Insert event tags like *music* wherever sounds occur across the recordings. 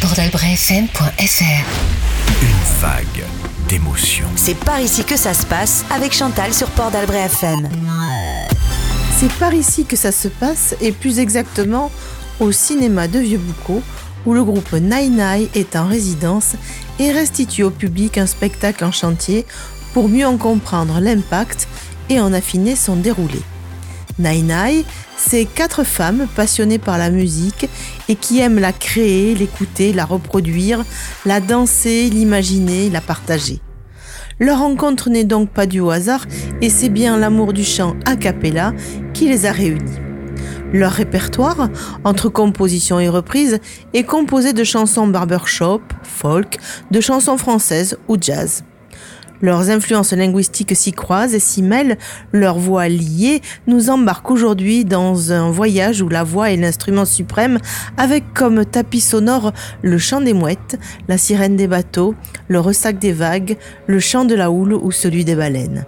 PortDalbretFM.fr Une vague d'émotions. C'est par ici que ça se passe avec Chantal sur Port d'Albret FM. C'est par ici que ça se passe et plus exactement au cinéma de Vieux-Boucau où le groupe Nai est en résidence et restitue au public un spectacle en chantier pour mieux en comprendre l'impact et en affiner son déroulé. Nai c'est quatre femmes passionnées par la musique et qui aiment la créer, l'écouter, la reproduire, la danser, l'imaginer, la partager. Leur rencontre n'est donc pas au hasard et c'est bien l'amour du chant a cappella qui les a réunis. Leur répertoire, entre compositions et reprises, est composé de chansons barbershop, folk, de chansons françaises ou jazz. Leurs influences linguistiques s'y croisent et s'y mêlent, leurs voix liées nous embarquent aujourd'hui dans un voyage où la voix est l'instrument suprême avec comme tapis sonore le chant des mouettes, la sirène des bateaux, le ressac des vagues, le chant de la houle ou celui des baleines.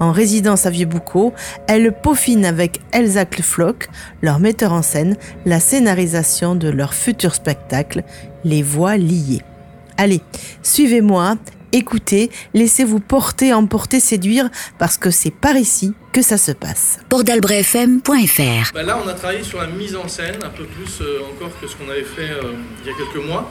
En résidence à Vieux-Boucau, elles peaufinent avec Elsa Flock, leur metteur en scène, la scénarisation de leur futur spectacle, Les Voix liées. Allez, suivez-moi écoutez, laissez-vous porter, emporter, séduire, parce que c'est par ici que ça se passe. Portdalbrefm.fr bah Là, on a travaillé sur la mise en scène, un peu plus euh, encore que ce qu'on avait fait euh, il y a quelques mois.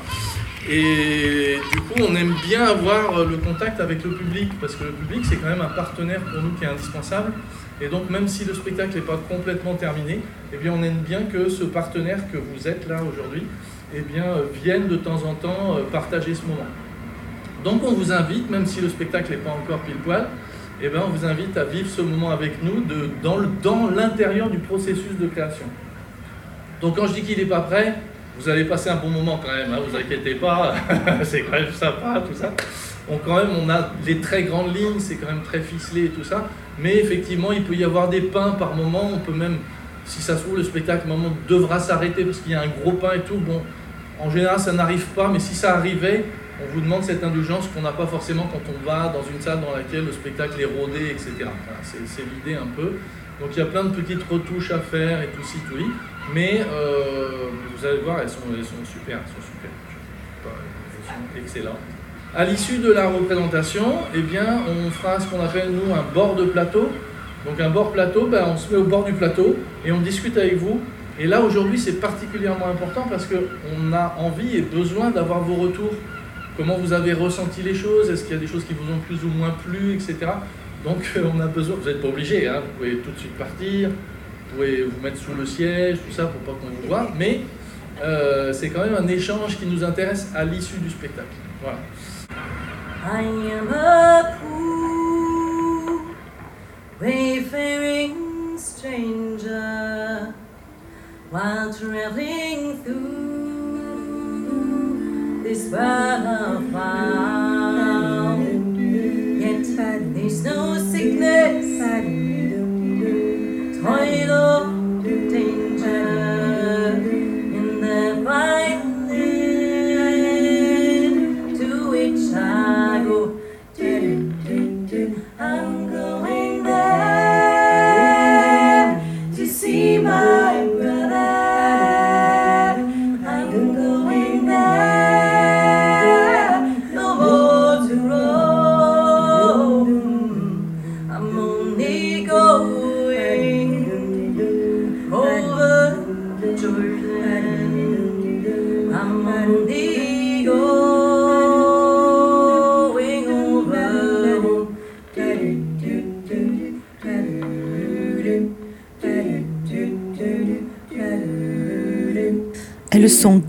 Et du coup, on aime bien avoir euh, le contact avec le public, parce que le public, c'est quand même un partenaire pour nous qui est indispensable. Et donc, même si le spectacle n'est pas complètement terminé, eh bien, on aime bien que ce partenaire que vous êtes là aujourd'hui, eh bien, vienne de temps en temps partager ce moment. Donc on vous invite, même si le spectacle n'est pas encore pile poil, eh ben, on vous invite à vivre ce moment avec nous dans l'intérieur du processus de création. Donc quand je dis qu'il n'est pas prêt, vous allez passer un bon moment quand même, hein, vous inquiétez pas, *laughs* c'est quand même sympa tout ça. Donc quand même on a les très grandes lignes, c'est quand même très ficelé et tout ça, mais effectivement il peut y avoir des pains par moment, on peut même, si ça se trouve le spectacle moment devra s'arrêter parce qu'il y a un gros pain et tout, bon, en général ça n'arrive pas, mais si ça arrivait, on vous demande cette indulgence qu'on n'a pas forcément quand on va dans une salle dans laquelle le spectacle est rodé, etc. c'est l'idée un peu. Donc il y a plein de petites retouches à faire et tout ci, tout oui. Mais euh, vous allez voir, elles sont, elles sont super, elles sont super. Elles sont excellentes. À l'issue de la représentation, eh bien, on fera ce qu'on appelle, nous, un bord de plateau. Donc un bord plateau, ben, on se met au bord du plateau et on discute avec vous. Et là, aujourd'hui, c'est particulièrement important parce qu'on a envie et besoin d'avoir vos retours comment vous avez ressenti les choses, est-ce qu'il y a des choses qui vous ont plus ou moins plu, etc. Donc on a besoin, vous n'êtes pas obligé, hein, vous pouvez tout de suite partir, vous pouvez vous mettre sous le siège, tout ça pour pas qu'on vous voit, mais euh, c'est quand même un échange qui nous intéresse à l'issue du spectacle. Voilà. I am a through this world found. Yet there's no sickness, toil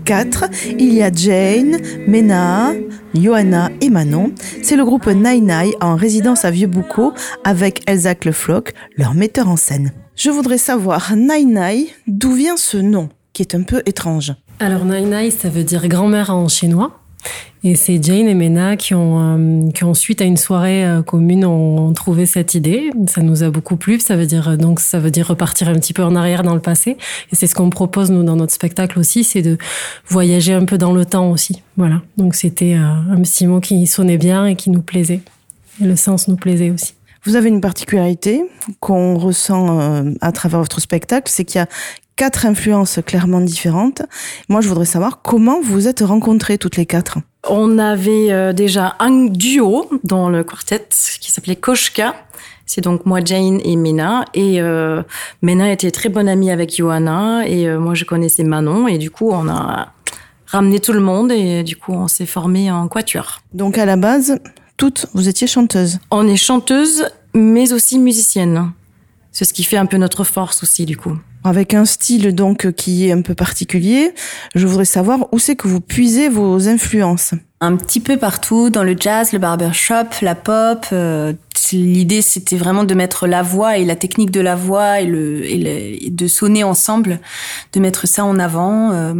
Elles sont quatre. Il y a Jane, Mena, Johanna et Manon. C'est le groupe Nai en résidence à Vieux-Boucau avec Elsa Clefloc, leur metteur en scène. Je voudrais savoir, Nai d'où vient ce nom qui est un peu étrange? Alors Nai ça veut dire grand-mère en chinois. Et c'est Jane et Mena qui ont, euh, qui suite à une soirée euh, commune, ont, trouvé cette idée. Ça nous a beaucoup plu. Ça veut dire donc ça veut dire repartir un petit peu en arrière dans le passé. Et c'est ce qu'on propose nous dans notre spectacle aussi, c'est de voyager un peu dans le temps aussi. Voilà. Donc c'était euh, un petit mot qui sonnait bien et qui nous plaisait. Et le sens nous plaisait aussi. Vous avez une particularité qu'on ressent à travers votre spectacle, c'est qu'il y a quatre influences clairement différentes. Moi, je voudrais savoir comment vous vous êtes rencontrées toutes les quatre. On avait euh, déjà un duo dans le quartet qui s'appelait Koshka. C'est donc moi, Jane et Mena. Et euh, Mena était très bonne amie avec Johanna et euh, moi, je connaissais Manon. Et du coup, on a ramené tout le monde et du coup, on s'est formé en quatuor. Donc à la base, toutes, vous étiez chanteuses. On est chanteuse, mais aussi musicienne. C'est ce qui fait un peu notre force aussi, du coup. Avec un style donc qui est un peu particulier, je voudrais savoir où c'est que vous puisez vos influences. Un petit peu partout, dans le jazz, le barbershop, la pop. euh, L'idée, c'était vraiment de mettre la voix et la technique de la voix et, le, et, le- de sonner ensemble, de mettre ça en avant. euh,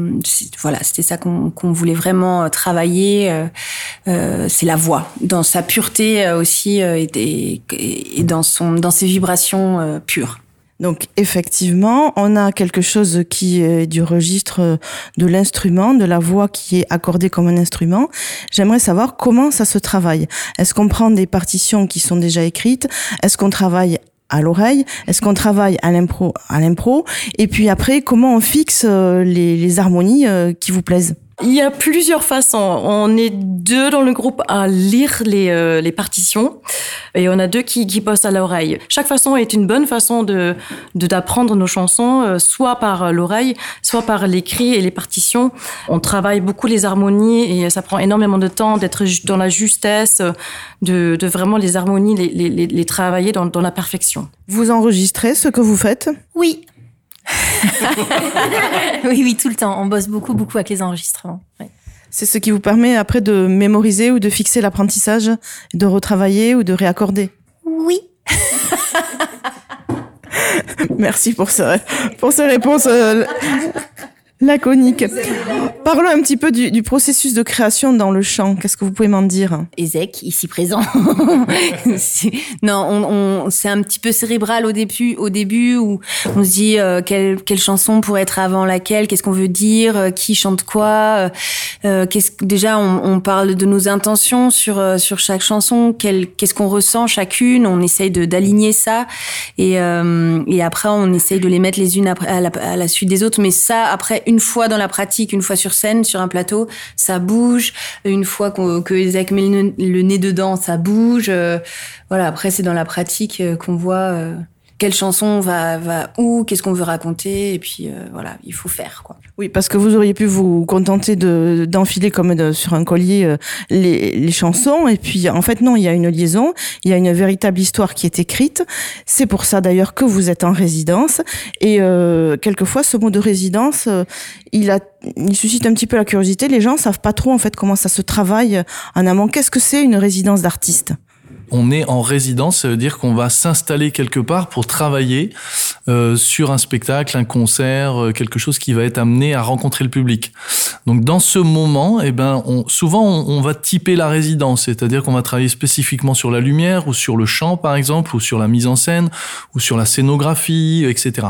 voilà, c'était ça qu'on qu'on voulait vraiment euh, travailler. euh, euh, c'est la voix, dans sa pureté euh, aussi et, et- dans, son, dans ses vibrations pures. Donc effectivement, on a quelque chose qui est du registre de l'instrument, de la voix qui est accordée comme un instrument. J'aimerais savoir comment ça se travaille. Est-ce qu'on prend des partitions qui sont déjà écrites? Est-ce qu'on travaille à l'oreille? Est-ce qu'on travaille à l'impro à l'impro? Et puis après, comment on fixe euh, les, les harmonies euh, qui vous plaisent? Il y a plusieurs façons. On est deux dans le groupe à lire les, euh, les partitions et on a deux qui, qui postent à l'oreille. Chaque façon est une bonne façon de de- d'apprendre nos chansons, euh, soit par l'oreille, soit par l'écrit et les partitions. On travaille beaucoup les harmonies et ça prend énormément de temps d'être dans la justesse, euh, de, de vraiment les harmonies, les, les, les- les travailler dans, dans la perfection. Vous enregistrez ce que vous faites? Oui. *laughs* oui, oui, tout le temps. On bosse beaucoup, beaucoup avec les enregistrements. Ouais. C'est ce qui vous permet après de mémoriser ou de fixer l'apprentissage, de retravailler ou de réaccorder. Oui. *laughs* Merci pour, ce, pour ces réponses laconiques. Parlons un petit peu du, processus de création dans le chant. Qu'est-ce que vous pouvez m'en dire? Ezek, ici présent. *laughs* Non, on, on- c'est un petit peu cérébral au début, au début où on se dit euh, quelle, chanson pourrait être avant laquelle, qu'est-ce qu'on veut dire, euh, qui chante quoi? euh, déjà, on, parle de nos intentions sur sur chaque chanson, qu'est-ce qu'on ressent chacune? On essaye de d'aligner ça et et après on essaye de les mettre les unes après à la, à la suite des autres. Mais ça, après une fois dans la pratique, une fois sur scène, sur un plateau, ça bouge. Une fois qu'on, que Isaac met le, le nez dedans, ça bouge. Euh, voilà, après, c'est dans la pratique euh, qu'on voit euh, quelle chanson va, va où, qu'est-ce qu'on veut raconter. Et puis, euh, voilà, il faut faire, quoi. Oui, parce que vous auriez pu vous contenter de d'enfiler comme sur un collier euh, les, les chansons, et puis en fait non, il y a une liaison, il y a une véritable histoire qui est écrite. C'est pour ça d'ailleurs que vous êtes en résidence, et euh, quelquefois ce mot de résidence, euh, il a, il suscite un petit peu la curiosité. Les gens savent pas trop en fait comment ça se travaille en amont. Qu'est-ce que c'est une résidence d'artiste? On est en résidence, ça veut dire qu'on va s'installer quelque part pour travailler euh, sur un spectacle, un concert, euh, quelque chose qui va être amené à rencontrer le public. Donc dans ce moment, eh ben, on, souvent on, on va typer la résidence, c'est-à-dire qu'on va travailler spécifiquement sur la lumière ou sur le chant par exemple, ou sur la mise en scène, ou sur la scénographie, etc.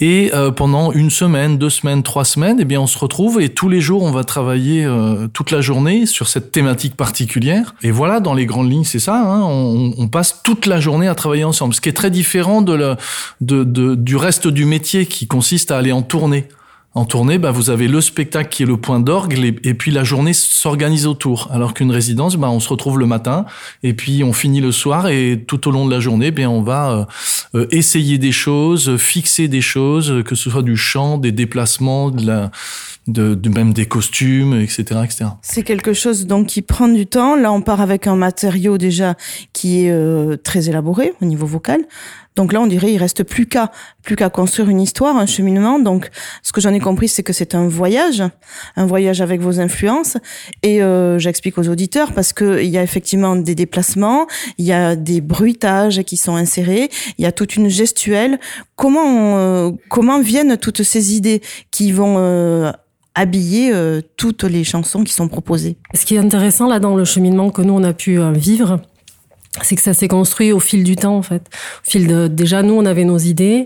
Et euh, pendant une semaine, deux semaines, trois semaines, eh bien on se retrouve et tous les jours on va travailler euh, toute la journée sur cette thématique particulière. Et voilà, dans les grandes lignes, c'est ça. Hein, on, on passe toute la journée à travailler ensemble, ce qui est très différent de, la, de, de- du reste du métier qui consiste à aller en tournée. En tournée, bah, vous avez le spectacle qui est le point d'orgue et, puis la journée s'organise autour. Alors qu'une résidence, bah, on se retrouve le matin et puis on finit le soir et tout au long de la journée, bien on va euh, euh, essayer des choses, fixer des choses, que ce soit du chant, des déplacements, même des costumes, etc., etc. C'est quelque chose qui prend du temps. Là, on part avec un matériau déjà qui est euh, très élaboré au niveau vocal. Donc là, on dirait il reste plus qu'à plus qu'à construire une histoire, un cheminement. Donc, ce que j'en ai compris, c'est que c'est un voyage, un voyage avec vos influences. Et euh, j'explique aux auditeurs parce que il y a effectivement des déplacements, il y a des bruitages qui sont insérés, il y a toute une gestuelle. Comment euh, comment viennent toutes ces idées qui vont euh, habiller euh, toutes les chansons qui sont proposées? Ce qui est intéressant là dans le cheminement que nous on a pu euh, vivre, c'est que ça s'est construit au fil du temps en fait. Au fil de déjà nous on avait nos idées,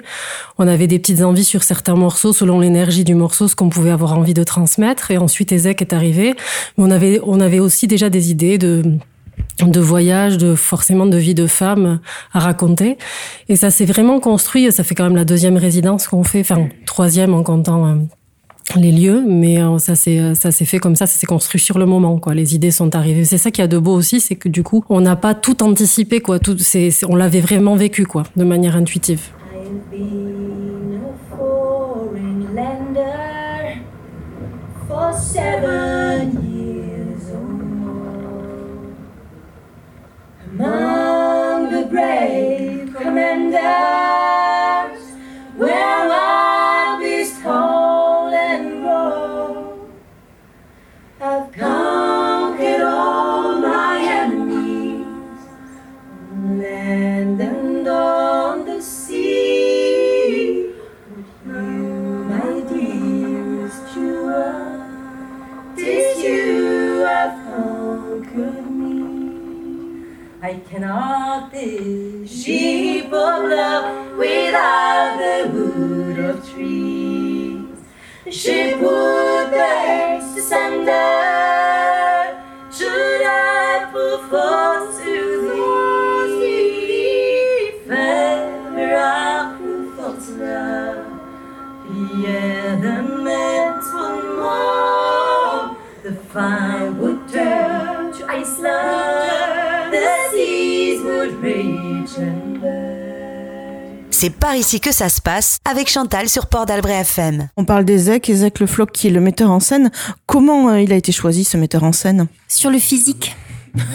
on avait des petites envies sur certains morceaux selon l'énergie du morceau, ce qu'on pouvait avoir envie de transmettre et ensuite Ezek est arrivé, mais on avait on avait aussi déjà des idées de de voyage, de forcément de vie de femme à raconter. Et ça s'est vraiment construit. Ça fait quand même la deuxième résidence qu'on fait, enfin troisième en comptant euh, les lieux, mais euh, ça s'est ça s'est fait comme ça, ça s'est construit sur le moment quoi. Les idées sont arrivées. C'est ça qui a de beau aussi, c'est que du coup on n'a pas tout anticipé quoi. On l'avait vraiment vécu quoi, de manière intuitive. among the brave commanders, I cannot this sheep of love without the wood of trees. The ship would asunder should C'est par ici que ça se passe avec Chantal sur Port d'Albret FM. On parle d'Ezek, Ezek Le Floch qui est le metteur en scène. Comment euh, il a été choisi ce metteur en scène? Sur le physique. *laughs*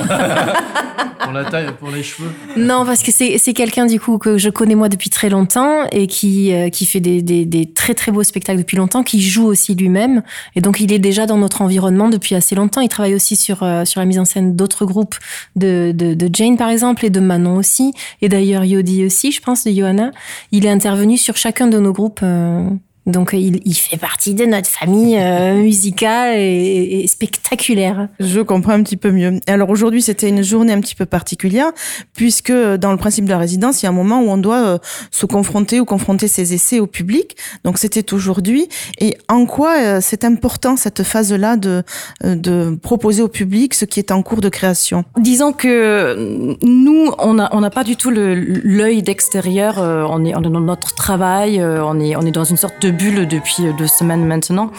Pour la taille, pour les cheveux. Non, parce que c'est quelqu'un du coup que je connais moi depuis très longtemps et qui euh, qui fait des, des, très très beaux spectacles depuis longtemps, qui joue aussi lui-même et donc il est déjà dans notre environnement depuis assez longtemps. Il travaille aussi sur euh, sur la mise en scène d'autres groupes de, de de Jane par exemple et de Manon aussi et d'ailleurs Yodi aussi, je pense de Johanna. Il est intervenu sur chacun de nos groupes. euh, donc il, il fait partie de notre famille euh, *laughs* musicale et, et spectaculaire. Je comprends un petit peu mieux. Alors aujourd'hui, c'était une journée un petit peu particulière, puisque euh, dans le principe de la résidence, il y a un moment où on doit euh, se confronter ou confronter ses essais au public. Donc c'était aujourd'hui. Et en quoi euh, c'est important cette phase-là de, euh, de proposer au public ce qui est en cours de création? Disons que euh, nous, on n'a on pas du tout l'œil d'extérieur. euh, On est, on est dans notre travail, euh, on est, on est dans une sorte de bulle depuis euh, deux semaines maintenant.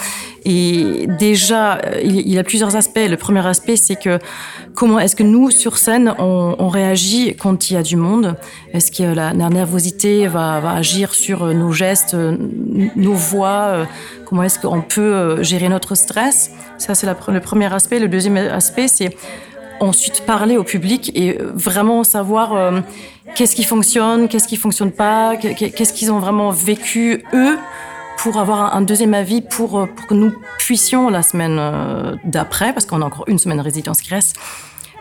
Et déjà, euh, il il a plusieurs aspects. Le premier aspect, c'est que comment est-ce que nous, sur scène, on, réagit quand il y a du monde? Est-ce que la, nervosité va, agir sur euh, nos gestes, nos voix Comment est-ce qu'on peut gérer notre stress? Ça, c'est le premier aspect. Le deuxième aspect, c'est ensuite parler au public et vraiment savoir qu'est-ce qui fonctionne, qu'est-ce qui fonctionne pas, qu'est- qu'est- qu'est-ce qu'ils ont vraiment vécu eux pour avoir un, deuxième avis pour, euh, pour que nous puissions la semaine euh, d'après, parce qu'on a encore une semaine de résidence qui reste,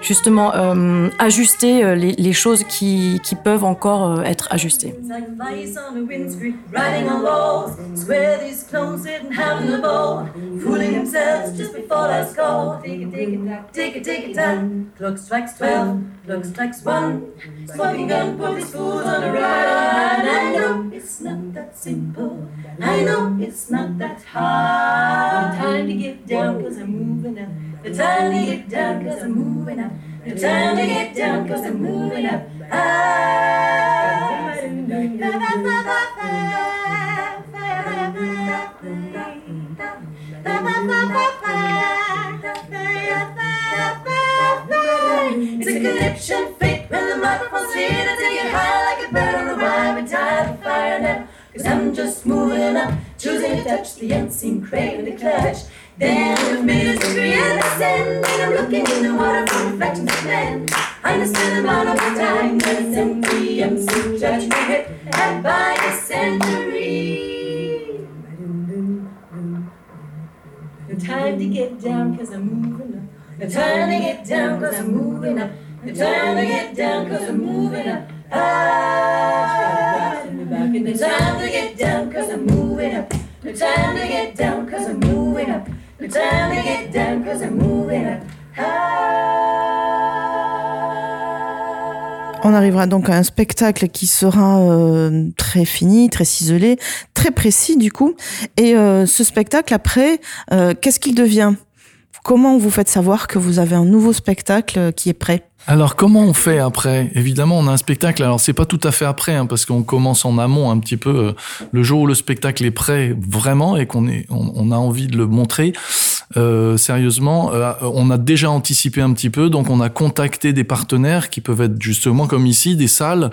justement euh, ajuster les, les choses qui, qui peuvent encore être ajustées. I know it's not that hard. Time to get down, cause I'm moving up. The time to get down, cause I'm moving up. The time to get down, cause I'm moving up. It's a connection fake when the microphone's here to take it high like a bird on a wire. We're tired fire now. Cause I'm just moving up, choosing to touch the unseen with a clutch. Then me to degree and ascend, and I'm looking in the water for reflections of men. Understand the amount of time that it's empty. So judging my head at by the century. No time to get down cause I'm moving up. No time to get down cause I'm moving up. No time to get down cause I'm moving up. Ah, no time to get down cause I'm moving up. No time to get down cause I'm moving up. No time to get down cause I'm moving up. On arrivera donc à un spectacle qui sera euh, très fini, très ciselé, très précis du coup. Et euh, ce spectacle, après, euh, qu'est-ce qu'il devient? Comment vous faites savoir que vous avez un nouveau spectacle qui est prêt alors comment on fait après? Évidemment, on a un spectacle. Alors c'est pas tout à fait après, hein, parce qu'on commence en amont un petit peu euh, le jour où le spectacle est prêt vraiment et qu'on est, on, a envie de le montrer. Euh, sérieusement, euh, on a déjà anticipé un petit peu, donc on a contacté des partenaires qui peuvent être justement comme ici des salles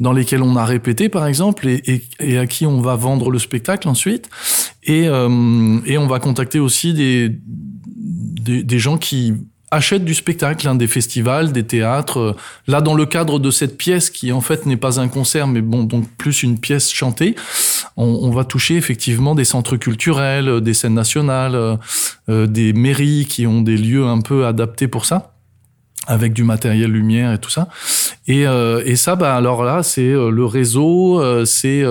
dans lesquelles on a répété par exemple et, à qui on va vendre le spectacle ensuite. Et, euh, et on va contacter aussi des, des, des gens qui achètent du spectacle, hein, des festivals, des théâtres. Là, dans le cadre de cette pièce qui en fait n'est pas un concert, mais bon, donc plus une pièce chantée, on, on va toucher effectivement des centres culturels, des scènes nationales, euh, euh, des mairies qui ont des lieux un peu adaptés pour ça avec du matériel lumière et tout ça. Et, euh, et ça, bah alors là, c'est le réseau, c'est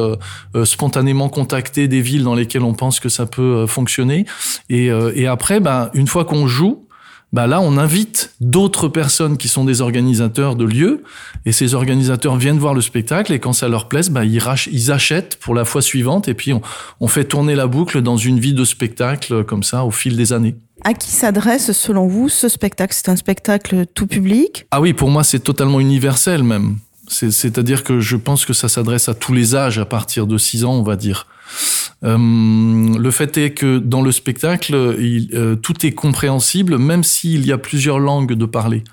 spontanément contacter des villes dans lesquelles on pense que ça peut fonctionner. Et, et après, bah, une fois qu'on joue, bah là, on invite d'autres personnes qui sont des organisateurs de lieux, et ces organisateurs viennent voir le spectacle, et quand ça leur plaise, bah, ils, ils achètent pour la fois suivante, et puis on, on fait tourner la boucle dans une vie de spectacle comme ça au fil des années. À qui s'adresse, selon vous, ce spectacle? C'est un spectacle tout public? Ah oui, pour moi, c'est totalement universel même. C'est-à-dire que je pense que ça s'adresse à tous les âges, à partir de 6 ans, on va dire. Euh, le fait est que dans le spectacle, euh, tout est compréhensible, même s'il y a plusieurs langues de parler.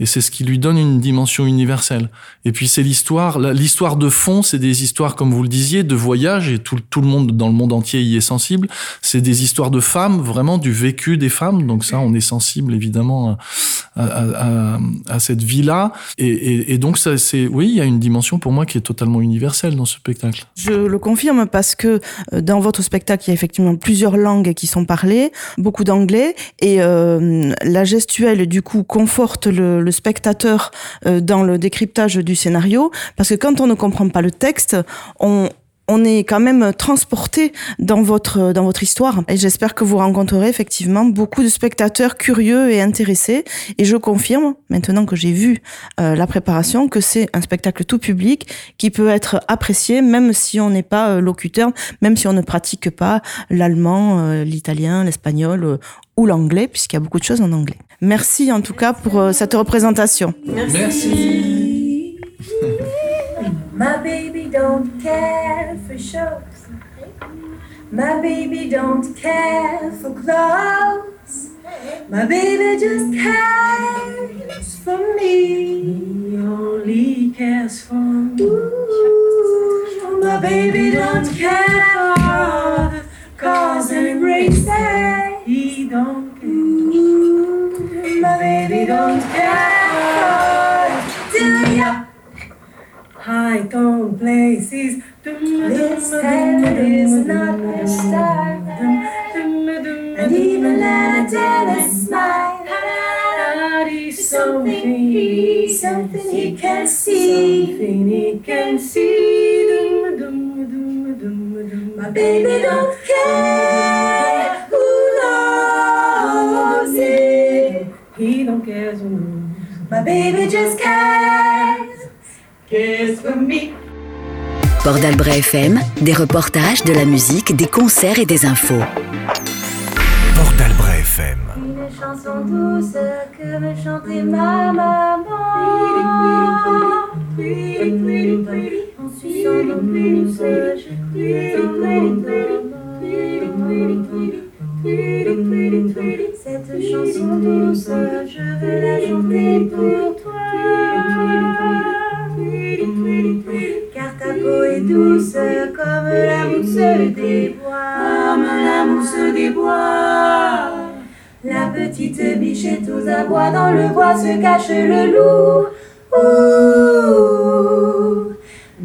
Et c'est ce qui lui donne une dimension universelle. Et puis c'est l'histoire, l'histoire de fond, c'est des histoires, comme vous le disiez, de voyage, et tout, tout le monde dans le monde entier y est sensible. C'est des histoires de femmes, vraiment du vécu des femmes. Donc ça, on est sensible évidemment à, à, cette vie-là. Et, et, et, donc ça, c'est, oui, il y a une dimension pour moi qui est totalement universelle dans ce spectacle. Je le confirme parce que euh, dans votre spectacle, il y a effectivement plusieurs langues qui sont parlées, beaucoup d'anglais, et euh, la gestuelle du coup conforte le, le spectateur euh, dans le décryptage du scénario, parce que quand on ne comprend pas le texte, on, on est quand même transporté dans votre dans votre histoire. Et j'espère que vous rencontrerez effectivement beaucoup de spectateurs curieux et intéressés. Et je confirme maintenant que j'ai vu euh, la préparation que c'est un spectacle tout public qui peut être apprécié même si on n'est pas euh, locuteur même si on ne pratique pas l'allemand euh, l'italien l'espagnol euh, ou l'anglais puisqu'il y a beaucoup de choses en anglais. Merci en tout cas pour euh, cette représentation. Merci, merci. *laughs* My baby don't care for shows. My baby don't care for clothes. My baby just cares for me. He Only cares for me. Ooh, my baby don't care for cars and races. He don't care. Ooh, my baby don't care. High places. This head is not a star. And even let a tennis smile. Something he, something he can see. Something he can see. My baby don't care who knows it. He don't care who knows. My baby just cares. Port d'Albret FM, des reportages, de la musique, des concerts et des infos. Port d'Albret FM. Une chanson douce que me chantait ma maman. Se cache le loup.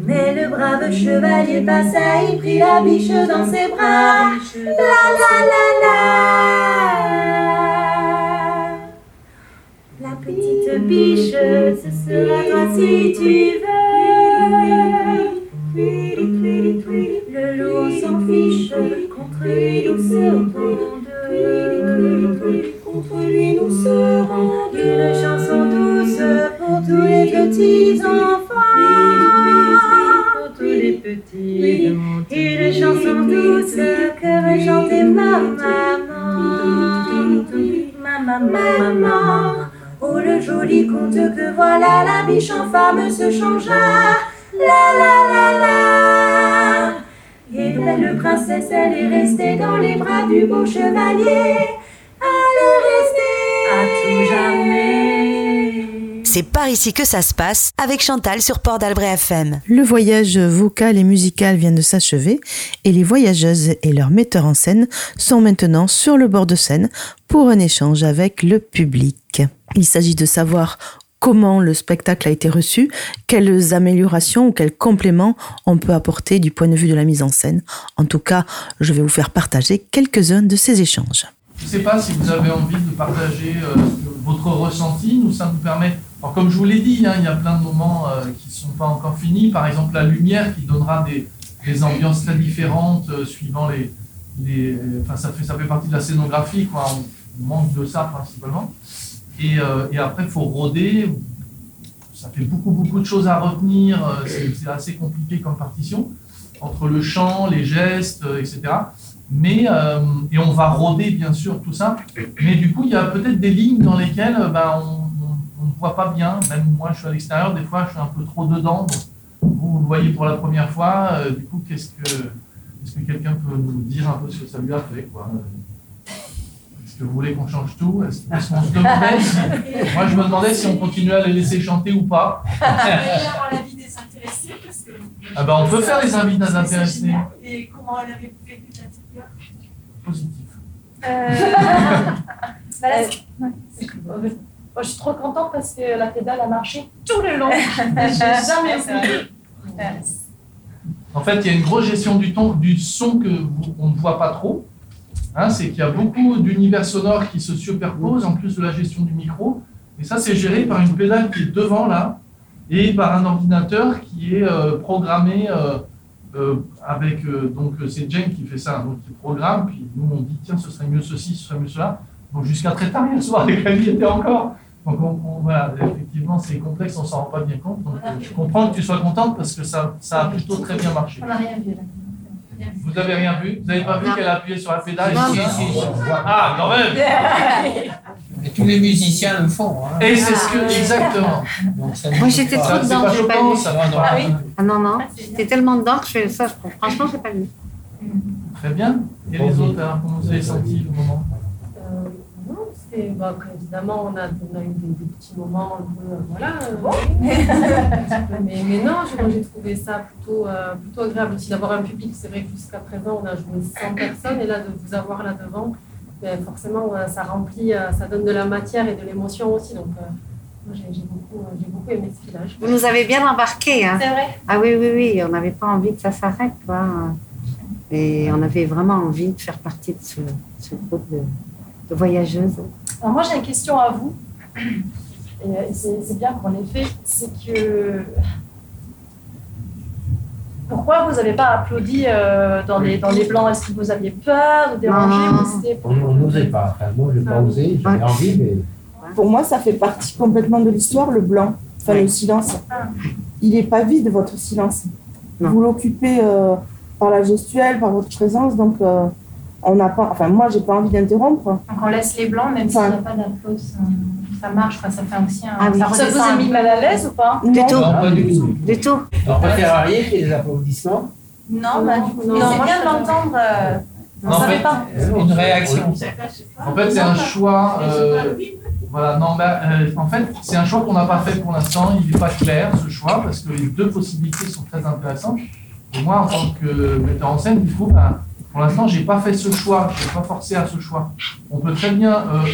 Mais le brave chevalier passa, il prit la biche dans ses bras. Petits enfants. Pour tous les petits Une chanson douce que chanter ma maman. Ma maman, maman. Oh, le joli conte que voilà, la biche en femme se changea. La la la la. Et la belle princesse, elle est restée dans les bras du beau chevalier. Elle est restée à tout jamais. C'est par ici que ça se passe avec Chantal sur Port d'Albret FM. Le voyage vocal et musical vient de s'achever et les voyageuses et leurs metteurs en scène sont maintenant sur le bord de scène pour un échange avec le public. Il s'agit de savoir comment le spectacle a été reçu, quelles améliorations ou quels compléments on peut apporter du point de vue de la mise en scène. En tout cas, je vais vous faire partager quelques-uns de ces échanges. Je ne sais pas si vous avez envie de partager euh, votre ressenti. Nous, ça nous permet. Alors, comme je vous l'ai dit, hein, il y a plein de moments euh, qui ne sont pas encore finis. Par exemple, la lumière qui donnera des, des ambiances très différentes euh, suivant les. les enfin, ça fait, ça fait partie de la scénographie, quoi. On, manque de ça principalement. Et, euh, et après, il faut rôder. Ça fait beaucoup, beaucoup de choses à retenir. C'est assez compliqué comme partition, entre le chant, les gestes, etc. Mais, et on va rôder, bien sûr, tout ça. Mais du coup, il y a peut-être des lignes dans lesquelles ben, on on ne voit pas bien. Même moi, je suis à l'extérieur, des fois, je suis un peu trop dedans. Donc, vous, vous le voyez pour la première fois. euh, du coup, qu'est-ce que, est-ce que quelqu'un peut nous dire un peu ce que ça lui a fait quoi Est-ce que vous voulez qu'on change tout Est-ce est-ce qu'on se demandait si- Moi, je me demandais si on continuait à les laisser chanter ou pas. parce que. Ah ben, on peut faire les invités des intéressés. Et comment elle avait vécu de l'intérieur Positif. *laughs* Bah, Moi, je suis trop contente parce que la pédale a marché tout le long. *laughs* J'ai jamais oublié. En fait, il y a une grosse gestion du, ton, du son que vous- on ne voit pas trop. Hein, c'est qu'il y a beaucoup d'univers sonores qui se superposent en plus de la gestion du micro. Et ça, c'est géré par une pédale qui est devant là et par un ordinateur qui est euh, programmé euh, euh, avec. euh, donc, c'est Jane qui fait ça. Donc, il programme. Puis nous, on dit tiens, ce serait mieux ceci, ce serait mieux cela. Donc, jusqu'à très tard hier soir, *laughs* les claviers étaient encore. Donc, on, on- voilà, effectivement, c'est complexe, on s'en rend pas bien compte. Donc, je comprends que tu sois contente parce que ça, ça a plutôt très bien marché. On n'a rien vu là. Vous avez rien vu? Vous n'avez pas vu Non. qu'elle a appuyé sur la pédale? Non, tout si, ça si, si. Ah, quand même *laughs* Et tous les musiciens le font. hein. Et c'est ce que, exactement. Donc, ça Moi, ne j'étais trop dedans, j'ai pas vu. ça va, non. Ah oui? Ah non, non, j'étais tellement dedans que je fais ça, je- franchement, j'ai pas vu. Très bien. Et les autres, alors, comment vous avez senti le moment? Bah, après, évidemment, on a, on a eu des, des petits moments un peu. euh, voilà. euh, *laughs* mais, mais non, j'ai trouvé ça plutôt, euh, plutôt agréable aussi d'avoir un public. C'est vrai que jusqu'à présent, on a joué 100 personnes et là, de vous avoir là devant, ben, forcément, euh, ça remplit, ça donne de la matière et de l'émotion aussi. Donc, euh, moi, j'ai beaucoup, j'ai beaucoup aimé ce village. Vous nous avez bien embarqués. Hein. C'est vrai Ah oui, oui, oui, on n'avait pas envie que ça s'arrête. quoi. Et on avait vraiment envie de faire partie de ce, ce groupe de, de voyageuses. Alors moi j'ai une question à vous, et euh, c'est bien qu'on l'ait fait, c'est que pourquoi vous n'avez pas applaudi euh, dans, les, dans les blancs? Est-ce que vous aviez peur de déranger On n'osait pas. Enfin, moi, je n'ai pas osé, j'avais envie, mais Pour moi, ça fait partie complètement de l'histoire, le blanc, enfin le silence. Il n'est pas vide, votre silence. Vous l'occupez euh, par la gestuelle, par votre présence, donc euh, on n'a pas, enfin moi, j'ai pas envie d'interrompre. Donc on laisse les blancs, même s'il n'y a pas d'applaudissements. Ça marche, quoi, ça fait aussi un. Ah oui. Ça vous a mis mal à l'aise ou pas Du tout. Non, pas du tout. Du tout. préférerait qu'il y ait des applaudissements. Non, bah, du coup, Non, mais c'est bien de l'entendre. euh, on En ne savait fait, pas. Une réaction. En fait, c'est un choix. euh, voilà, non, bah, euh, en fait, c'est un choix qu'on n'a pas fait pour l'instant. Il n'est pas clair ce choix parce que les deux possibilités sont très intéressantes. Et moi, en tant que metteur en scène, du coup, bah, pour l'instant, j'ai pas fait ce choix. Je n'ai pas forcé à ce choix. On peut très bien euh,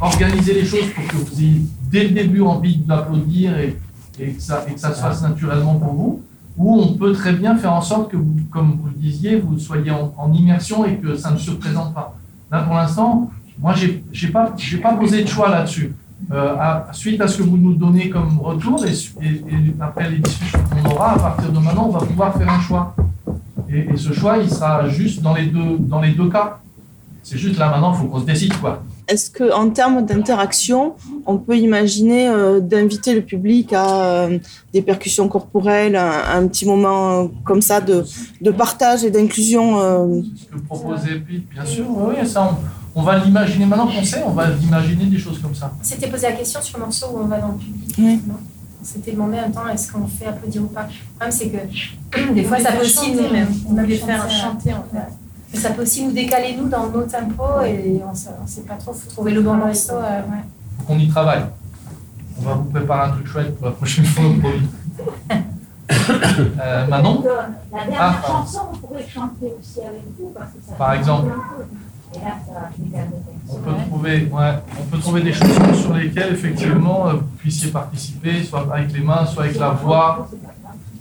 organiser les choses pour que vous ayez dès le début envie d'applaudir et, que ça, se fasse naturellement pour vous. Ou on peut très bien faire en sorte que, vous, comme vous le disiez, vous soyez en, immersion et que ça ne se présente pas. Là, pour l'instant, moi, j'ai j'ai pas, posé de choix là-dessus. Euh, suite à ce que vous nous donnez comme retour et après les discussions qu'on aura, à partir de maintenant, on va pouvoir faire un choix. Et, et ce choix, il sera juste dans les deux, dans les deux cas. C'est juste là maintenant, il faut qu'on se décide quoi. Est-ce qu'en termes d'interaction, on peut imaginer euh, d'inviter le public à euh, des percussions corporelles, un, un petit moment euh, comme ça de, de partage et d'inclusion euh, Ce que proposait Pete, bien sûr, oui, oui, ça, on va l'imaginer maintenant qu'on sait, on va imaginer des choses comme ça. C'était posé la question sur le morceau où on va dans le public. On s'était demandé un temps est-ce qu'on fait applaudir ou pas? Le problème, c'est que des fois, ça peut aussi nous, même. on voulait faire chanter en fait. Mais ça peut aussi nous décaler, nous, dans nos tempos et on ne sait pas trop, il faut trouver le bon morceau. Euh, ouais. Faut qu'on y travaille. On va vous préparer un truc chouette pour la prochaine fois promis. euh, Manon? La dernière ah, chanson, on pourrait chanter aussi avec vous. Parce que ça Par exemple on peut, trouver, ouais, on peut trouver des chansons sur lesquelles, effectivement, euh, vous puissiez participer, soit avec les mains, soit avec la voix.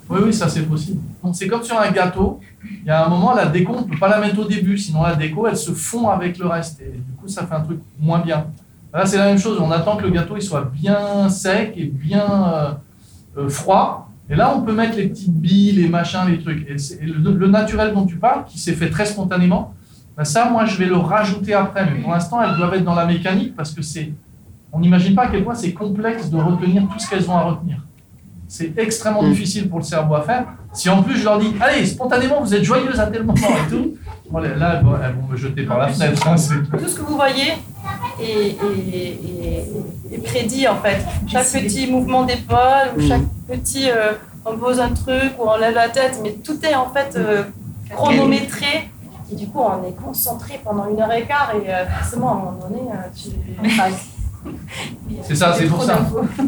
Oui, oui, ça c'est possible. C'est comme sur un gâteau. Il y a un moment, la déco, on ne peut pas la mettre au début, sinon la déco, elle se fond avec le reste. Et du coup, ça fait un truc moins bien. Là, c'est la même chose. On attend que le gâteau il soit bien sec et bien euh, euh, froid. Et là, on peut mettre les petites billes, les machins, les trucs. Et, le, le, naturel dont tu parles, qui s'est fait très spontanément, ben ça, moi, je vais le rajouter après. Mais pour l'instant, elles doivent être dans la mécanique parce que c'est. On n'imagine pas à quel point c'est complexe de retenir tout ce qu'elles ont à retenir. C'est extrêmement mm. difficile pour le cerveau à faire. Si en plus je leur dis, allez, spontanément, vous êtes joyeuse à tel moment et tout, là, elles vont, me jeter par la fenêtre. Hein, tout ce que vous voyez est, prédit en fait. Chaque petit mouvement d'épaule, ou mm. chaque petit. Euh, on pose un truc ou on lève la tête, mais tout est en fait euh, chronométré et du coup, on est concentré pendant une heure et quart et euh, forcément, à un moment donné, euh, tu. *laughs* c'est ça, c'est pour ça.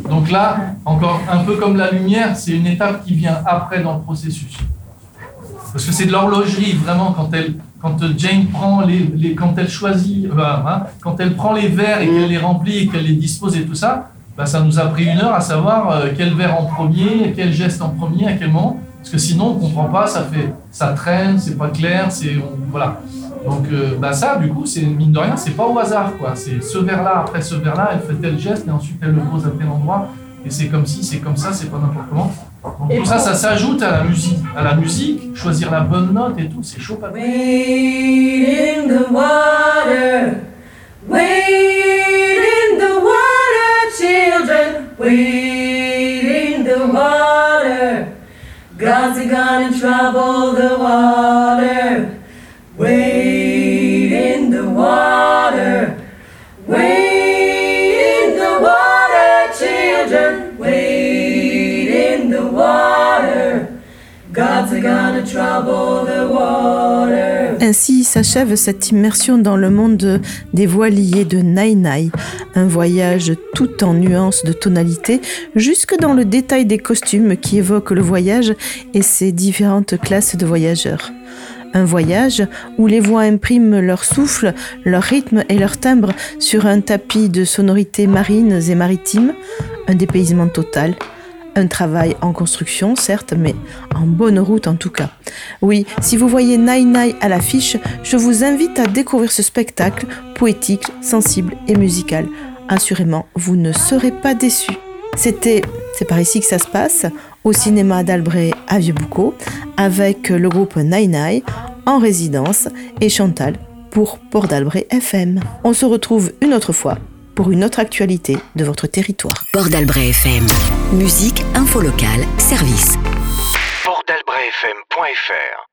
Donc là, encore un peu comme la lumière, c'est une étape qui vient après dans le processus. Parce que c'est de l'horlogerie, vraiment, quand elle, quand Jane prend les, les quand elle choisit, euh, hein, quand elle prend les verres et qu'elle les remplit et qu'elle les dispose et tout ça, bah, ça nous a pris une heure à savoir quel verre en premier, quel geste en premier, à quel moment. Parce que sinon, on ne comprend pas, ça fait, ça traîne, c'est pas clair, c'est, voilà. Donc, euh, bah ça, du coup, c'est mine de rien, c'est pas au hasard, quoi. C'est ce verre-là, après ce verre-là, elle fait tel geste, et ensuite elle le pose à tel endroit, et c'est comme si, c'est comme ça, c'est pas n'importe comment. Donc, tout ça, ça s'ajoute à la musique. À la musique, choisir la bonne note et tout, c'est chaud pas in the water, wade in the water, children, wade God's a gonna trouble the water. Wade in the water. Wade in the water, children. Wade in the water. God's a gonna trouble the water. Ainsi s'achève cette immersion dans le monde des voiliers de Nai un voyage tout en nuances de tonalité, jusque dans le détail des costumes qui évoquent le voyage et ses différentes classes de voyageurs. Un voyage où les voix impriment leur souffle, leur rythme et leur timbre sur un tapis de sonorités marines et maritimes, un dépaysement total un travail en construction, certes, mais en bonne route en tout cas. Oui, si vous voyez Nai Nai à l'affiche, je vous invite à découvrir ce spectacle poétique, sensible et musical. Assurément, vous ne serez pas déçus. C'était, c'est par ici que ça se passe, au cinéma d'Albret à Vieux-Boucau, avec le groupe Nai Nai en résidence et Chantal pour Port d'Albret FM. On se retrouve une autre fois pour une autre actualité de votre territoire. Port d'Albret FM. Musique, info locale, service. Portalbrefm.fr